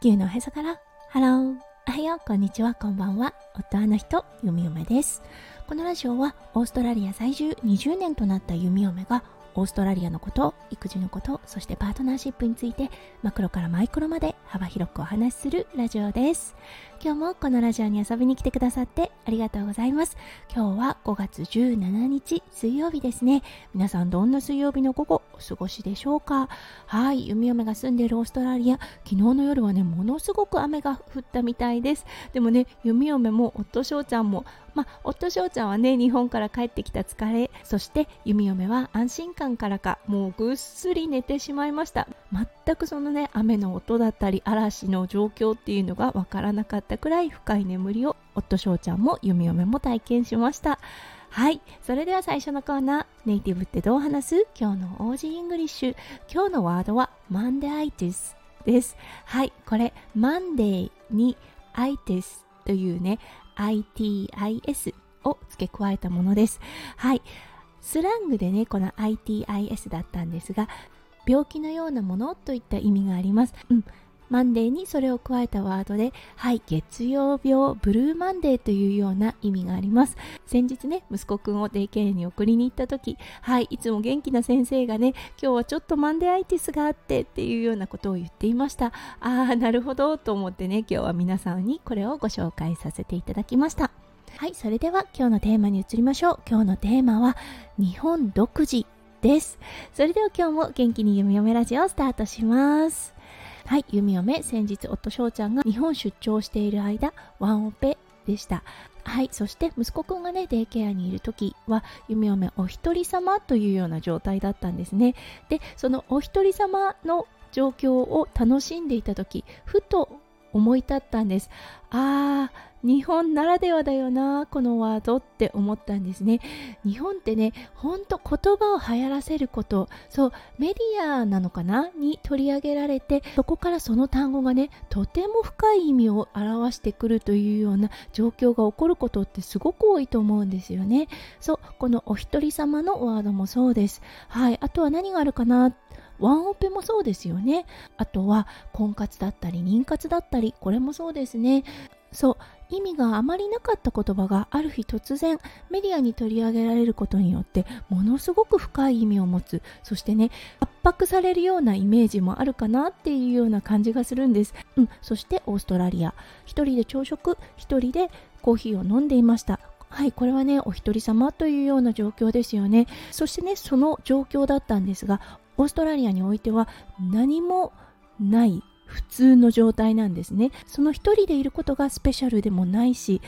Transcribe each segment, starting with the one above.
地球のへそから。ハローおはようこんにちはこんばんは夫あの人ゆみおめです。このラジオはオーストラリア在住20年となったゆみおめがオーストラリアのこと育児のことそしてパートナーシップについてマクロからマイクロまで幅広くお話しするラジオです。今日もこのラジオに遊びに来てくださってありがとうございます。今日は5月17日水曜日ですね。皆さんどんな水曜日の午後お過ごしでしょうか？はい弓嫁が住んでいるオーストラリア。昨日の夜はねものすごく雨が降ったみたいです。でもね弓嫁も夫翔ちゃんもまあ、夫翔ちゃんはね日本から帰ってきた疲れ。そして弓嫁は安心感からかもうぐっすり寝てしまいました。全くそのね雨の音だったり嵐の状況っていうのがわからなかった。くらい深い眠りを夫翔ちゃんも弓嫁も体験しましたはいそれでは最初のコーナーネイティブってどう話す？今日の Aussie English今日のワードはマンデアイティスですはいこれマンデーにアイティスというね ITIS を付け加えたものです。はい。スラングでね、この ITIS だったんですが、病気のようなものといった意味があります。うん。マンデーにそれを加えたワードで、はい、月曜病、ブルーマンデーというような意味があります。先日ね、息子くんをデイケアに送りに行った時、はい、いつも元気な先生がね、今日はちょっとマンデーアイティスがあってっていうようなことを言っていました。ああ、なるほどと思ってね、今日は皆さんにこれをご紹介させていただきました。はい、それでは今日のテーマに移りましょう。今日のテーマは、日本独自です。それでは今日も元気に読み読めラジオをスタートします。はい、弓嫁、先日夫翔ちゃんが日本出張している間、ワンオペでした。はい、そして息子くんがね、デイケアにいる時は、弓嫁お一人様というような状態だったんですね。で、そのお一人様の状況を楽しんでいた時、ふと思い立ったんです。あー、日本ならではだよなこのワードって思ったんですね日本ってねほんと言葉を流行らせることそうメディアなのかなに取り上げられてそこからその単語がねとても深い意味を表してくるというような状況が起こることってすごく多いと思うんですよねそうこのお一人様のワードもそうですはいあとは何があるかな？ワンオペもそうですよね。あとは婚活だったり妊活だったり、これもそうですね。そう意味があまりなかった言葉がある日突然メディアに取り上げられることによってものすごく深い意味を持つ。そしてね圧迫されるようなイメージもあるかなっていうような感じがするんです、うん、そしてオーストラリア。一人で朝食一人でコーヒーを飲んでいました。はい、これはね、お一人様というような状況ですよね。そしてね、その状況だったんですが、オーストラリアにおいては何もない普通の状態なんですね。その一人でいることがスペシャルでもないし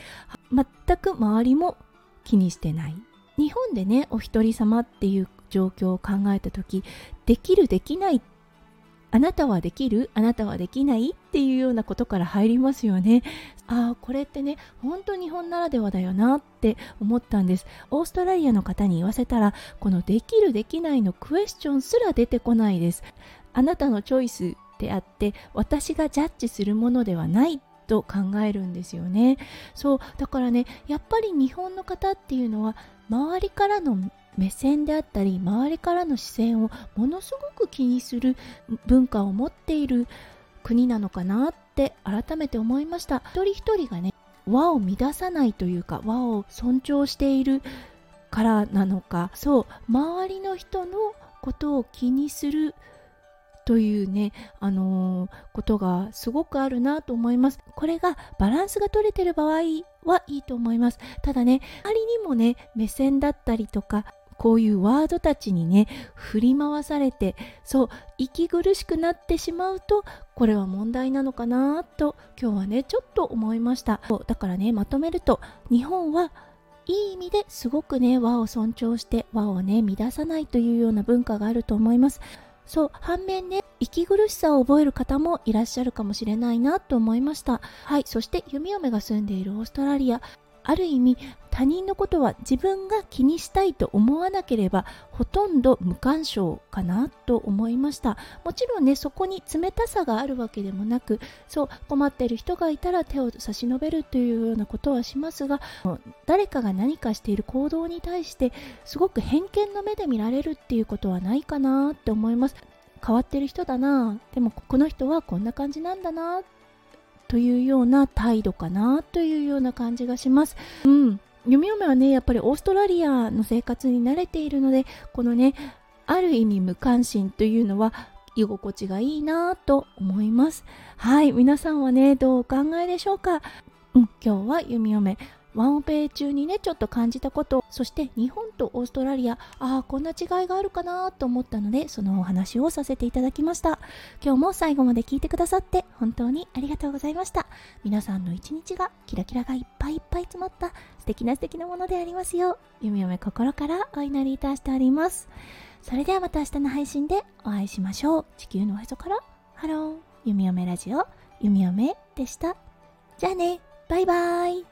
全く周りも気にしてない。日本でねお一人様っていう状況を考えた時できるできないあなたはできるあなたはできないっていうようなことから入りますよね。ああこれってね本当日本ならではだよなって思ったんです。オーストラリアの方に言わせたらこのできるできないのクエスチョンすら出てこないです。あなたのチョイスであって私がジャッジするものではないと考えるんですよね。そうだからねやっぱり日本の方っていうのは周りからの目線であったり周りからの視線をものすごく気にする文化を持っている国なのかなって改めて思いました。一人一人がね和を乱さないというか和を尊重しているからなのか。そう周りの人のことを気にするというね、あのー、ことがすごくあるなと思います。これがバランスが取れてる場合はいいと思います。ただね、周りにもね、目線だったりとか、こういうワードたちにね、振り回されて、そう、息苦しくなってしまうと、これは問題なのかなと、今日はね、ちょっと思いました。だからね、まとめると、日本はいい意味ですごくね、和を尊重して、和をね、乱さないというような文化があると思います。そう反面ね息苦しさを覚える方もいらっしゃるかもしれないなと思いました。はいそして弓嫁が住んでいるオーストラリア。ある意味他人のことは自分が気にしたいと思わなければほとんど無干渉かなと思いました。もちろんねそこに冷たさがあるわけでもなくそう困っている人がいたら手を差し伸べるというようなことはしますが誰かが何かしている行動に対してすごく偏見の目で見られるっていうことはないかなって思います。変わってる人だなでもこの人はこんな感じなんだなというような態度かなというような感じがします。うん。弓嫁はねやっぱりオーストラリアの生活に慣れているのでこのねある意味無関心というのは居心地がいいなと思います。はい皆さんはねどうお考えでしょうか、うん、今日は弓嫁ワンオペ中にねちょっと感じたこと。そして日本とオーストラリアああこんな違いがあるかなと思ったのでそのお話をさせていただきました。今日も最後まで聞いてくださって本当にありがとうございました。皆さんの一日がキラキラがいっぱいいっぱい詰まった素敵な素敵なものでありますよう弓嫁心からお祈りいたしております。それではまた明日の配信でお会いしましょう。地球のおへそから。ハロー。弓嫁ラジオ。弓嫁でした。じゃあね。バイバイ。